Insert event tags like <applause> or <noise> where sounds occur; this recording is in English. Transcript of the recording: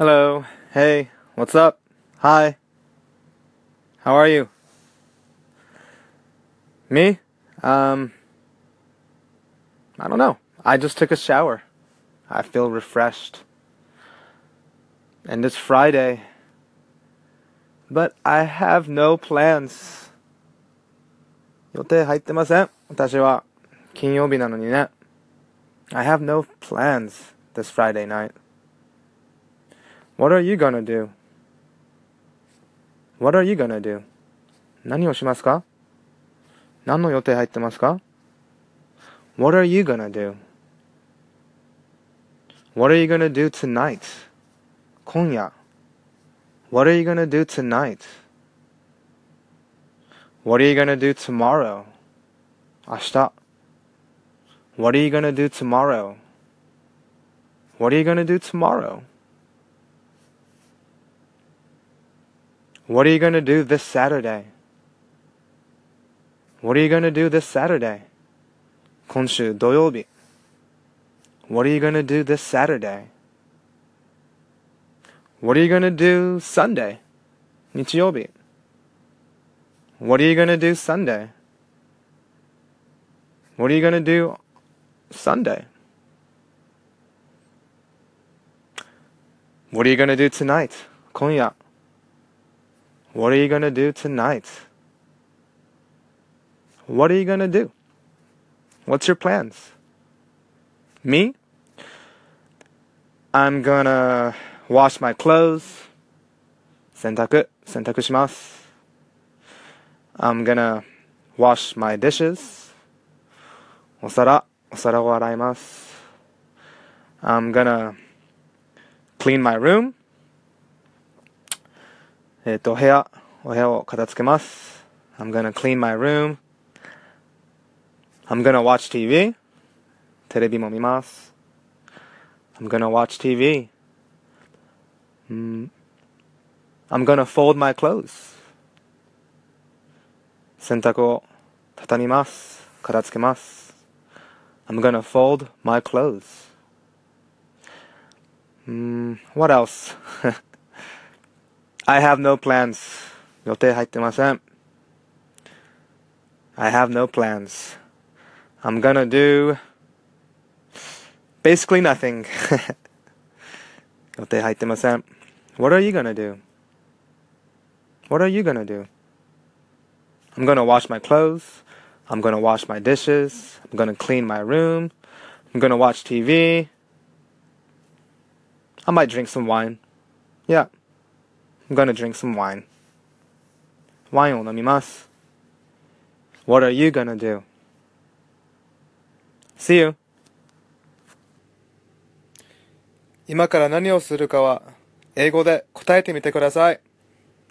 Hello. Hey. What's up? Hi. How are you? Me? Um, I don't know. I just took a shower. I feel refreshed. And it's Friday. But I have no plans. 予定入ってません。私は金曜日なのにね。I have no plans this Friday night. What are you gonna do? What are you gonna do? 何をしますか何の予定入ってますか What are you gonna do? What are you gonna do tonight? 今夜 What are you gonna do tonight? What are you gonna do tomorrow? 明日 What are you gonna do tomorrow? What are you gonna do tomorrow? What are you gonna do this Saturday? What are you gonna do this Saturday? 今週土曜日 What are you gonna do this Saturday? What are you gonna do Sunday? 日曜日 What are you gonna do Sunday? What are you gonna do Sunday? What are you gonna do tonight? 今夜 What are you gonna do tonight? What are you gonna do? What's your plans? Me? I'm gonna wash my clothes. 洗濯、洗濯します。I'm gonna wash my dishes. お皿、お皿を洗います。I'm gonna clean my room. えっと、部屋、お部屋を片付けます。I'm gonna clean my room. I'm gonna watch TV. テレビも見ます。I'm gonna watch TV. うん、I'm gonna fold my clothes. 洗濯を畳みます。片付けます。I'm gonna fold my clothes. うん、what else? I have no plans. 予定入ってません。I have no plans. I'm gonna do basically nothing. <laughs> 予定入ってません。What are you gonna do? What are you gonna do? I'm gonna wash my clothes. I'm gonna wash my dishes. I'm gonna clean my room. I'm gonna watch TV. I might drink some wine. Yeah. I'm gonna drink some wine. ワインを飲みます。What are you gonna do? See you. 今から何をするかは英語で答えてみてください。